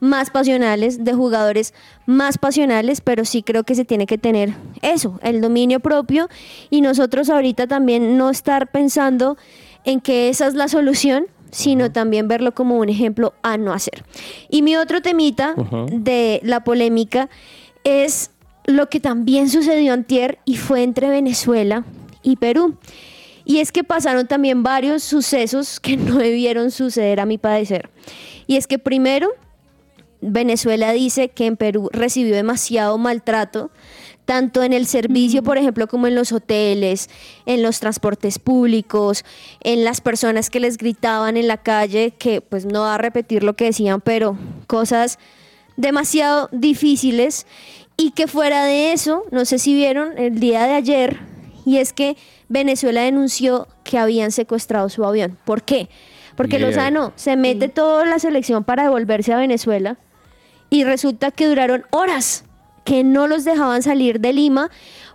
más pasionales, de jugadores más pasionales, pero sí creo que se tiene que tener eso, el dominio propio y nosotros ahorita también no estar pensando en que esa es la solución, sino también verlo como un ejemplo a no hacer. Y mi otro temita de la polémica es lo que también sucedió antier y fue entre Venezuela y Perú. Y es que pasaron también varios sucesos que no debieron suceder a mi parecer. Y es que primero, Venezuela dice que en Perú recibió demasiado maltrato, tanto en el servicio, por ejemplo, como en los hoteles, en los transportes públicos, en las personas que les gritaban en la calle, que pues no va a repetir lo que decían, pero cosas demasiado difíciles y que fuera de eso, no sé si vieron el día de ayer, y es que Venezuela denunció que habían secuestrado su avión. ¿Por qué? Porque Bien. Lozano se mete toda la selección para devolverse a Venezuela y resulta que duraron horas que no los dejaban salir de Lima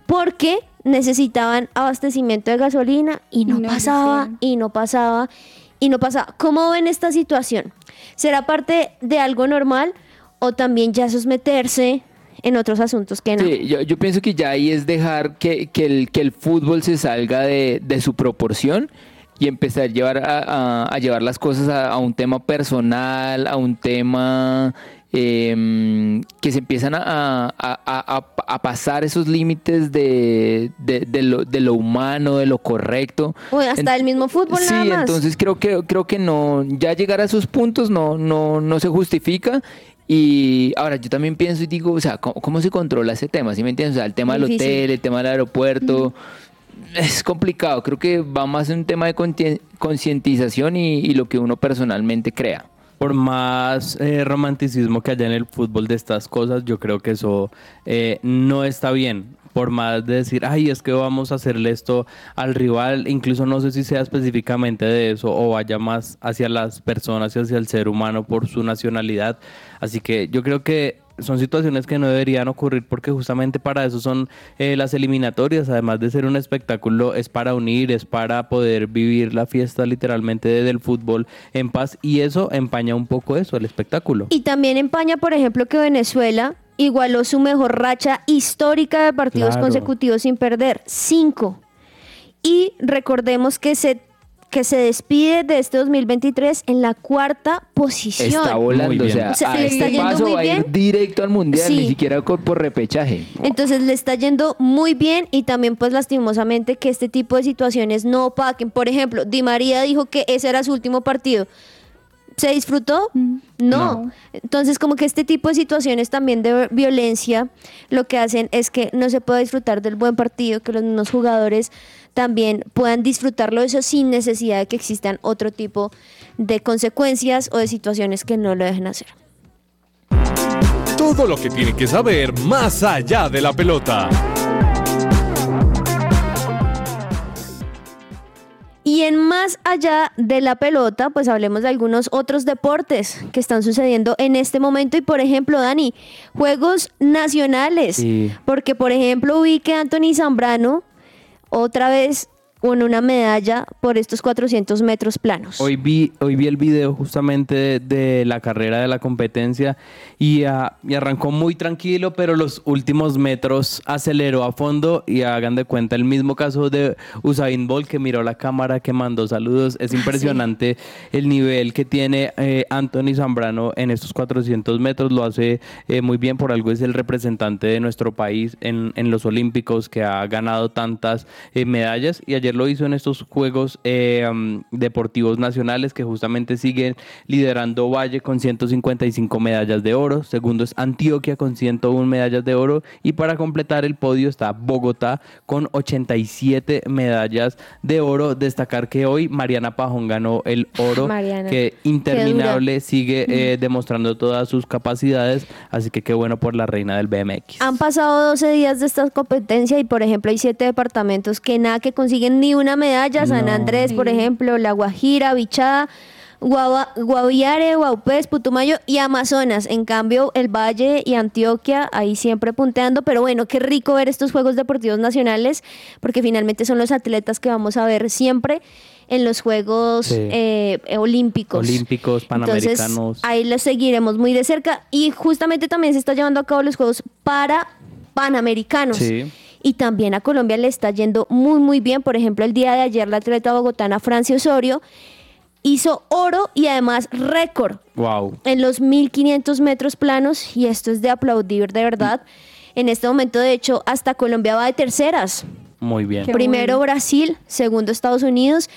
porque necesitaban abastecimiento de gasolina y no, Y no lo pasaba y no pasaba y no pasaba. ¿Cómo ven esta situación? ¿Será parte de algo normal o también ya eso es meterse en otros asuntos que no? Sí, yo, yo pienso que ya ahí es dejar que, que el, que el fútbol se salga de, de su proporción y empezar a llevar, a, a- a llevar las cosas a, a un tema personal, a un tema em, que se empiezan a, a- a- a- a pasar esos límites de, de- de lo, de lo humano, de lo correcto. O hasta el mismo fútbol Sí, nada más. entonces creo que creo que no, ya llegar a esos puntos no, no, no se justifica. Y ahora yo también pienso y digo, o sea, ¿cómo, cómo se controla ese tema? ¿Sí me entiendes? O sea, el tema del Difícil. hotel, el tema del aeropuerto, es complicado. Creo que va más en un tema de concientización y, y lo que uno personalmente crea. Por más eh, romanticismo que haya en el fútbol de estas cosas, yo creo que eso eh, no está bien. Por más de decir, ay, es que vamos a hacerle esto al rival, incluso no sé si sea específicamente de eso o vaya más hacia las personas y hacia el ser humano por su nacionalidad. Así que yo creo que son situaciones que no deberían ocurrir porque justamente para eso son eh, las eliminatorias, además de ser un espectáculo, es para unir, es para poder vivir la fiesta literalmente del fútbol en paz y eso empaña un poco eso, el espectáculo. Y también empaña, por ejemplo, que Venezuela igualó su mejor racha histórica de partidos Claro. consecutivos sin perder, cinco. Y recordemos que se, que se despide de este 2023 en la cuarta posición. Está volando, Muy o bien. sea, O sea, a está este yendo paso muy va a ir directo al mundial, Sí. ni siquiera por, por repechaje. Entonces le está yendo muy bien y también pues lastimosamente que este tipo de situaciones no opaquen. Por ejemplo, Di María dijo que ese era su último partido. ¿Se disfrutó? No. No. Entonces como que este tipo de situaciones también de violencia lo que hacen es que no se pueda disfrutar del buen partido, que los mismos jugadores también puedan disfrutarlo de eso sin necesidad de que existan otro tipo de consecuencias o de situaciones que no lo dejen hacer. Todo lo que tiene que saber más allá de la pelota. Y en más allá de la pelota, pues hablemos de algunos otros deportes que están sucediendo en este momento. Y por ejemplo, Dani, juegos nacionales. Sí. Porque por ejemplo vi que Anthony Zambrano otra vez con una medalla por estos 400 metros planos. Hoy vi, hoy vi el video justamente de, de la carrera de la competencia y, ah, y arrancó muy tranquilo, pero los últimos metros aceleró a fondo y hagan de cuenta el mismo caso de Usain Bolt que miró la cámara, que mandó saludos. Es impresionante el nivel que tiene eh, Anthony Zambrano en estos 400 metros. Lo hace eh, muy bien, por algo es el representante de nuestro país en, en los Olímpicos que ha ganado tantas eh, medallas y ayer lo hizo en estos Juegos eh, um, Deportivos Nacionales que justamente siguen liderando Valle con 155 medallas de oro, segundo es Antioquia con 101 medallas de oro. Y para completar el podio está Bogotá con 87 medallas de oro. Destacar que hoy Mariana Pajón ganó el oro, Mariana, que interminable sigue eh, demostrando todas sus capacidades, así que qué bueno por la reina del BMX. Han pasado 12 días de esta competencia y, por ejemplo, hay siete departamentos que nada que consiguen ni una medalla. San No. Andrés, por ejemplo, La Guajira, Bichada, Guava- Guaviare, Guaupés, Putumayo y Amazonas. En cambio, el Valle y Antioquia ahí siempre punteando. Pero bueno, qué rico ver estos Juegos Deportivos Nacionales porque finalmente son los atletas que vamos a ver siempre en los Juegos Sí. eh, Olímpicos. Olímpicos, Entonces, Panamericanos. ahí los seguiremos muy de cerca. Y justamente también se está llevando a cabo los Juegos para Panamericanos. Sí. Y también a Colombia le está yendo muy, muy bien. Por ejemplo, el día de ayer la atleta bogotana Francia Osorio hizo oro y además récord Wow. en los 1500 metros planos. Y esto es de aplaudir de verdad. En este momento, de hecho, hasta Colombia va de terceras. Muy bien. Qué Primero bueno. Brasil, segundo Estados Unidos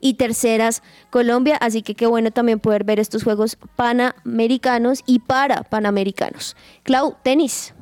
y terceras Colombia. Así que qué bueno también poder ver estos Juegos Panamericanos y para Panamericanos. Clau, tenis.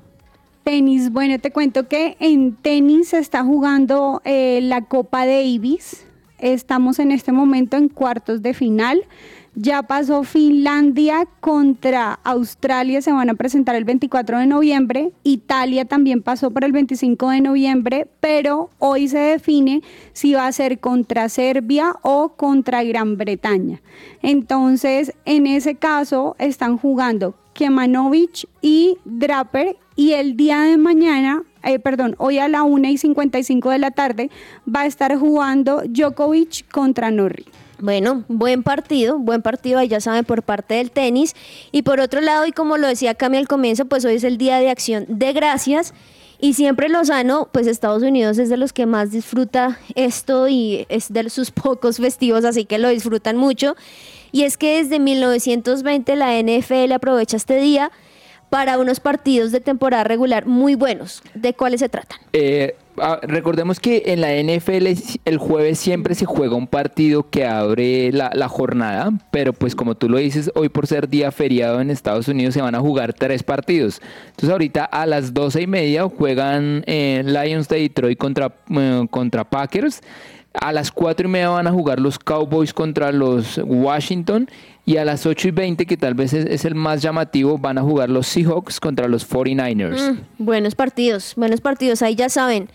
Tenis, bueno, te cuento que en tenis se está jugando eh, la Copa Davis. Estamos en este momento en cuartos de final. Ya pasó Finlandia contra Australia, se van a presentar el 24 de noviembre. Italia también pasó para el 25 de noviembre, pero hoy se define si va a ser contra Serbia o contra Gran Bretaña. Entonces, en ese caso, están jugando Kemanovic y Draper y el día de mañana, eh, perdón, hoy a la 1 y 55 de la tarde va a estar jugando Djokovic contra Norri. Bueno, buen partido, buen partido, ahí ya saben, por parte del tenis. Y por otro lado, y como lo decía Cami al comienzo, pues hoy es el Día de Acción de Gracias. Y siempre Lozano, pues Estados Unidos es de los que más disfruta esto y es de sus pocos festivos, así que lo disfrutan mucho. Y es que desde 1920 la NFL aprovecha este día para unos partidos de temporada regular muy buenos. ¿De cuáles se tratan? Eh, ah, recordemos que en la NFL el jueves siempre se juega un partido que abre la, jornada, pero pues como tú lo dices, hoy por ser día feriado en Estados Unidos se van a jugar tres partidos. Entonces ahorita a las doce y media juegan eh, Lions de Detroit contra, eh, contra Packers. A las 4 y media van a jugar los Cowboys contra los Washington. Y a las 8 y 20, que tal vez es, es el más llamativo, van a jugar los Seahawks contra los 49ers. Mm, buenos partidos, buenos partidos. Ahí ya saben.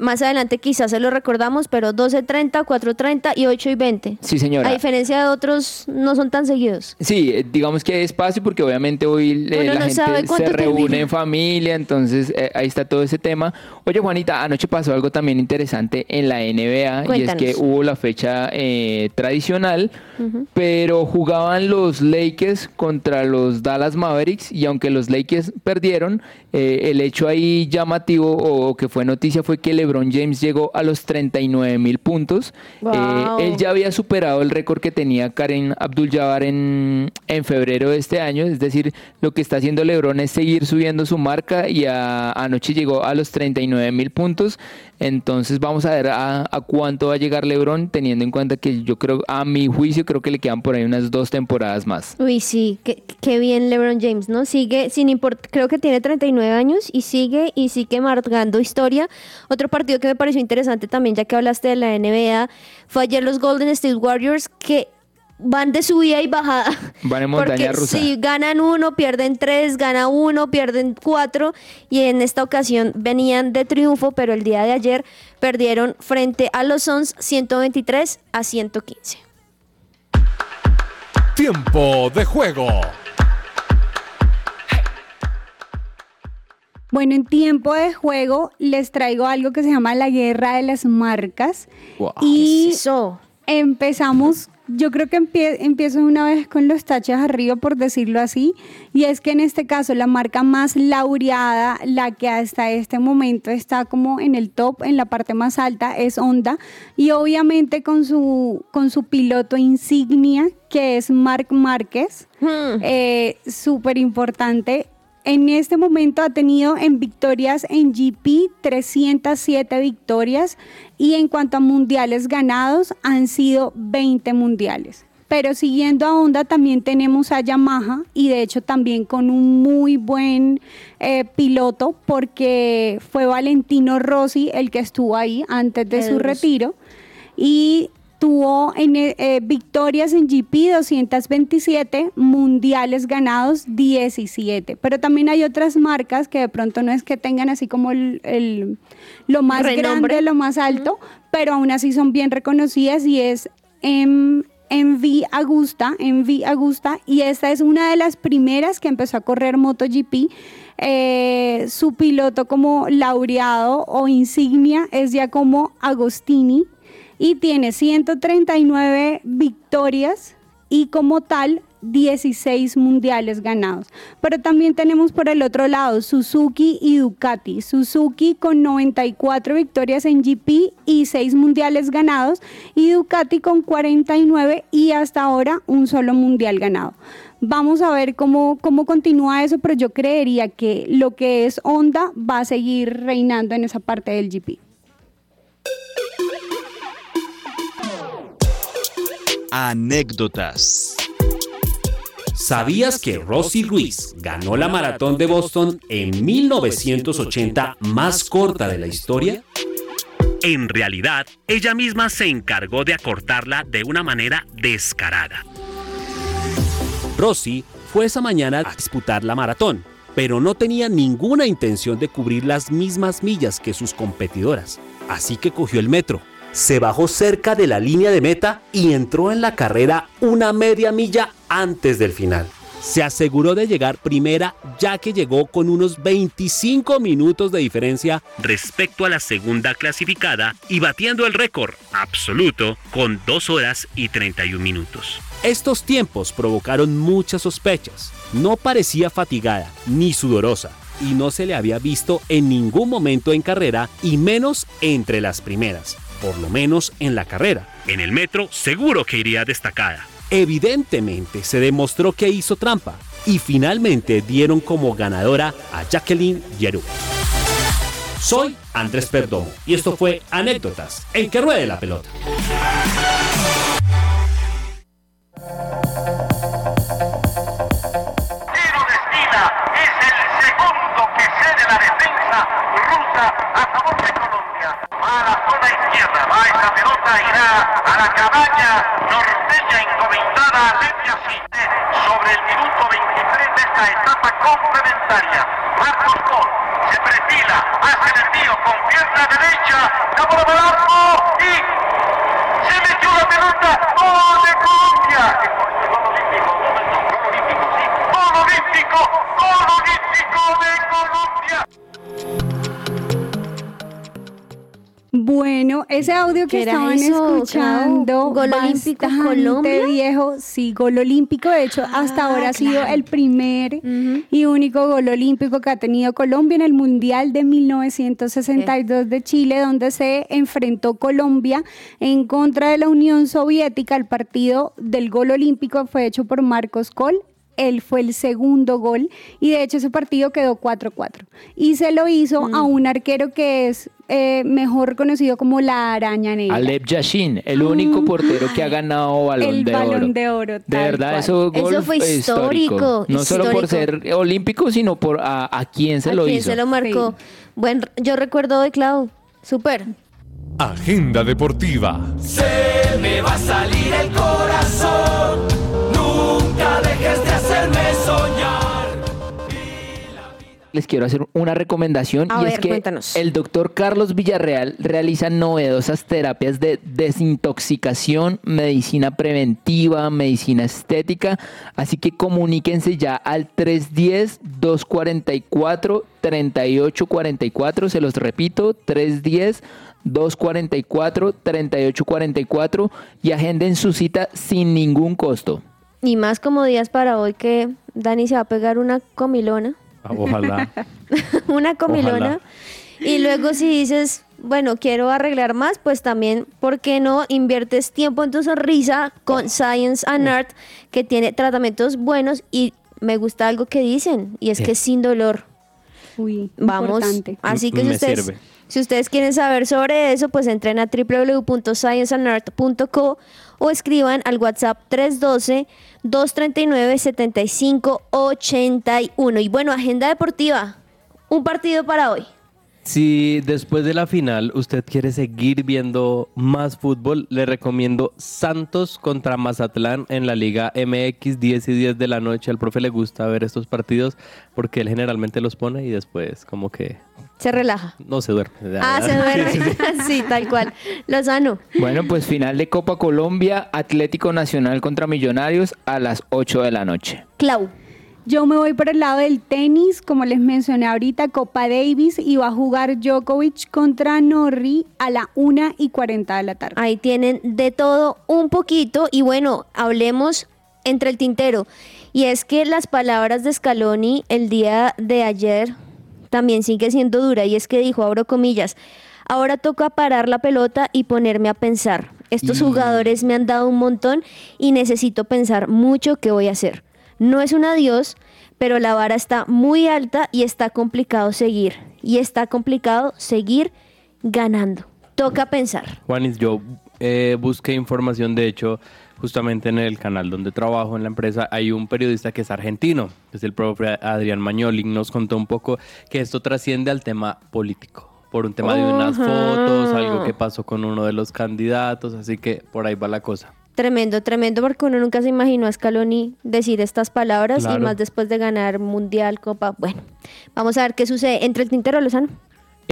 Más adelante quizás se lo recordamos, pero 12.30, 4.30 y 8 y 20. Sí, señora. A diferencia de otros, no son tan seguidos. Sí, eh, digamos que hay espacio porque obviamente hoy eh, la no gente se reúne termina. en familia, entonces eh, ahí está todo ese tema. Oye, Juanita, anoche pasó algo también interesante en la NBA y es que hubo la fecha eh, tradicional, pero jugaban los Lakers contra los Dallas Mavericks y aunque los Lakers perdieron, eh, el hecho ahí llamativo o que fue noticia fue que LeBron James llegó a los 39 mil puntos. Wow. Eh, él ya había superado el récord que tenía Karen Abdul-Jabbar en, en febrero de este año, es decir, lo que está haciendo LeBron es seguir subiendo su marca y a- anoche llegó a los 39 mil puntos. Entonces vamos a ver a, cuánto va a llegar LeBron, teniendo en cuenta que yo creo, a mi juicio, creo que le quedan por ahí unas dos temporadas más. Uy, sí, qué, qué bien LeBron James, ¿no? Sigue, sin import creo que tiene 39 años y sigue y sigue marcando historia. Otro partido que me pareció interesante también, ya que hablaste de la NBA, fue ayer los Golden State Warriors que van de subida y bajada. Van en montaña Porque rusa. si ganan uno, pierden tres, gana uno, pierden cuatro. Y en esta ocasión venían de triunfo, pero el día de ayer perdieron frente a los Suns 123 a 115. Tiempo de juego. Bueno, en tiempo de juego les traigo algo que se llama la guerra de las marcas. Wow. Y Eso. empezamos, yo creo que empie- empiezo una vez con los taches arriba, por decirlo así, y es que en este caso la marca más laureada, la que hasta este momento está como en el top, en la parte más alta, es Honda, y obviamente con su, con su piloto insignia, que es Marc Márquez, Hmm. eh, súper importante. En este momento ha tenido en victorias en GP 307 victorias y en cuanto a mundiales ganados han sido 20 mundiales. Pero siguiendo a Honda también tenemos a Yamaha y de hecho también con un muy buen eh, piloto porque fue Valentino Rossi el que estuvo ahí antes de su retiro y tuvo en, eh, eh, victorias en GP 227, mundiales ganados 17. Pero también hay otras marcas que de pronto no es que tengan así como el, el- lo más Renombre. grande, lo más alto, pero aún así son bien reconocidas y es en Envy Agusta, y esta es una de las primeras que empezó a correr MotoGP. Eh, su piloto como laureado o insignia es Giacomo Agostini y tiene 139 victorias y como tal 16 mundiales ganados. Pero también tenemos por el otro lado Suzuki y Ducati. Suzuki con 94 victorias en GP y 6 mundiales ganados y Ducati con 49 y hasta ahora un solo mundial ganado. Vamos a ver cómo, cómo continúa eso, pero yo creería que lo que es Honda va a seguir reinando en esa parte del GP. Anécdotas. ¿Sabías que Rosy Ruiz ganó la maratón de Boston en 1980 más corta de la historia? En realidad, ella misma se encargó de acortarla de una manera descarada. Rossi fue esa mañana a disputar la maratón, pero no tenía ninguna intención de cubrir las mismas millas que sus competidoras, así que cogió el metro. Se bajó cerca de la línea de meta y entró en la carrera una media milla antes del final se aseguró de llegar primera ya que llegó con unos 25 minutos de diferencia respecto a la segunda clasificada y batiendo el récord absoluto con 2 horas y 31 minutos. Estos tiempos provocaron muchas sospechas. No parecía fatigada ni sudorosa y no se le había visto en ningún momento en carrera y menos entre las primeras, por lo menos en la carrera. En el metro seguro que iría destacada. Evidentemente se demostró que hizo trampa y finalmente dieron como ganadora a Jacqueline Yeru. Soy Andrés Perdomo y esto fue Anécdotas en que ruede la pelota. Tiro de esquina es el segundo que cede la defensa rusa a favor de Colombia. Va a la zona izquierda, va esa pelota, irá a la cabaña audio que ¿Qué era estaban eso, escuchando? ¿Gol olímpico Colombia? viejo, sí, gol olímpico. De hecho, hasta Ah, ahora ha sido el primer y único gol olímpico que ha tenido Colombia en el Mundial de 1962 de Chile, donde se enfrentó Colombia en contra de la Unión Soviética. El partido del gol olímpico fue hecho por Marcos Kohl él fue el segundo gol y de hecho ese partido quedó 4-4. Y se lo hizo Mm. a un arquero que es eh, mejor conocido como la araña negra. Alep Yashin, el único portero que ha ganado balón el de balón oro. de oro. De verdad, eso, Eso fue es histórico, No solo por ser olímpico, sino por a, a quién se ¿A lo quién hizo. se lo marcó? Bueno, yo recuerdo de Clau. Súper. Agenda deportiva. Se me va a salir el corazón. Nunca dejes de hacerme soñar. Les quiero hacer una recomendación A y ver, es que cuéntanos. el doctor Carlos Villarreal realiza novedosas terapias de desintoxicación, medicina preventiva, medicina estética, así que comuníquense ya al 310-244-3844, se los repito, 310-244-3844 y agenden su cita sin ningún costo. Y más como días para hoy que Dani se va a pegar una comilona. Ah, Ojalá. una comilona. Ojalá. Y luego si dices, bueno, quiero arreglar más, pues también, ¿por qué no inviertes tiempo en tu sonrisa con Science and Art, que tiene tratamientos buenos y me gusta algo que dicen, y es ¿Qué? que es sin dolor. Uy, Vamos. importante. Así que si ustedes, sirve. si ustedes quieren saber sobre eso, pues entren a www.scienceandart.co o escriban al WhatsApp 312-239-7581. Y bueno, agenda deportiva. Un partido para hoy. Si después de la final usted quiere seguir viendo más fútbol, le recomiendo Santos contra Mazatlán en la Liga MX 10 y 10 de la noche. Al profe le gusta ver estos partidos porque él generalmente los pone y después como que Se relaja. no se duerme. Ah, se duerme. sí, tal cual. Lozano. Bueno, pues final de Copa Colombia, Atlético Nacional contra Millonarios a las 8 de la noche. Clau. Yo me voy por el lado del tenis, como les mencioné ahorita, Copa Davis y va a jugar Djokovic contra Norri a la 1 y 40 de la tarde. Ahí tienen de todo un poquito y bueno, hablemos entre el tintero. Y es que las palabras de Scaloni el día de ayer también sigue siendo dura y es que dijo, abro comillas, ahora toca parar la pelota y ponerme a pensar. Estos Y- jugadores me han dado un montón y necesito pensar mucho qué voy a hacer. No es un adiós, pero la vara está muy alta y está complicado seguir. Y está complicado seguir ganando. Toca pensar. Juanis, yo eh, busqué información, de hecho, justamente en el canal donde trabajo en la empresa, hay un periodista que es argentino, que es el profe Adrián Mañoli, nos contó un poco que esto trasciende al tema político, por un tema de unas fotos, algo que pasó con uno de los candidatos, así que por ahí va la cosa. Tremendo, tremendo, porque uno nunca se imaginó a Scaloni decir estas palabras y más después de ganar Mundial, Copa. Bueno, vamos a ver qué sucede entre el Tintero Lozano.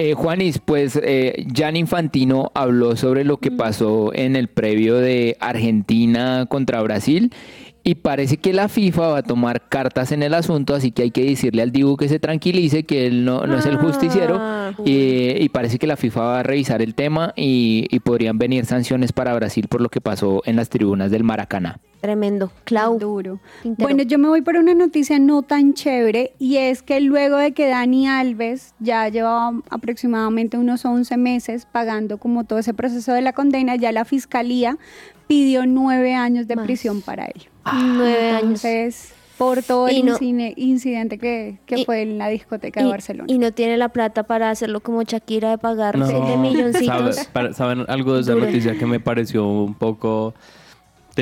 Eh, Juanis, pues eh, Jan Infantino habló sobre lo que pasó en el previo de Argentina contra Brasil y parece que la FIFA va a tomar cartas en el asunto, así que hay que decirle al Dibu que se tranquilice, que él no, no es el justiciero Ah. y, y parece que la FIFA va a revisar el tema y, y podrían venir sanciones para Brasil por lo que pasó en las tribunas del Maracaná. Tremendo. Clau. Duro. Quintero. Bueno, yo me voy por una noticia no tan chévere y es que luego de que Dani Alves ya llevaba aproximadamente unos 11 meses pagando como todo ese proceso de la condena, ya la fiscalía pidió nueve años de Más. prisión para él. Nueve años. Entonces, por todo el no- incine- incidente que, que y- fue en la discoteca y, de Barcelona. y no tiene la plata para hacerlo como Shakira de pagar 7 milloncitos. ¿Sabe- para- ¿Saben algo de esa Dura. noticia que me pareció un poco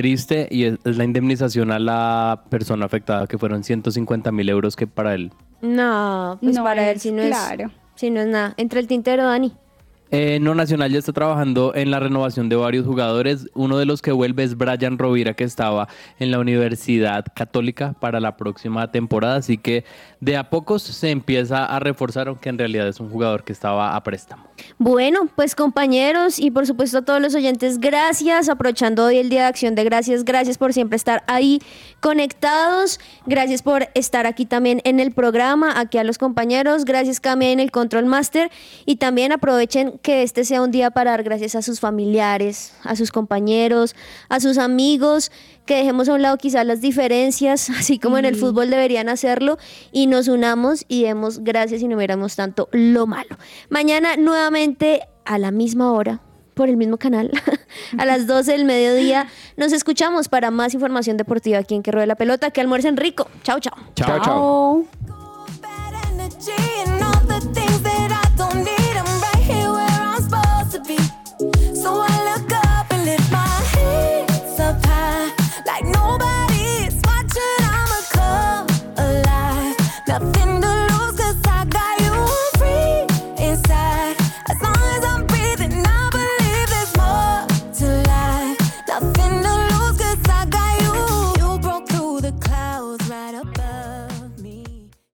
triste? Y es, es la indemnización a la persona afectada, que fueron 150 mil euros que para él. No, pues No para él si no claro. es si no es nada. Entre el Tintero, Dani. Eh, no Nacional ya está trabajando en la renovación de varios jugadores. Uno de los que vuelve es Brian Rovira, que estaba en la Universidad Católica para la próxima temporada. Así que de a pocos se empieza a reforzar, aunque en realidad es un jugador que estaba a préstamo. Bueno, pues compañeros y por supuesto a todos los oyentes, gracias. Aprovechando hoy el Día de Acción de Gracias, gracias por siempre estar ahí conectados. Gracias por estar aquí también en el programa, aquí a los compañeros. Gracias Cami en el Control Master. Y también aprovechen que este sea un día para dar gracias a sus familiares, a sus compañeros, a sus amigos. Que dejemos a un lado quizás las diferencias, así como en el fútbol deberían hacerlo, y nos unamos y demos gracias y no miramos tanto lo malo. Mañana nuevamente a la misma hora, por el mismo canal, a las 12 del mediodía, nos escuchamos para más información deportiva aquí en Que Ruede la Pelota. Que almuercen rico. Chao, chao. Chao, chao.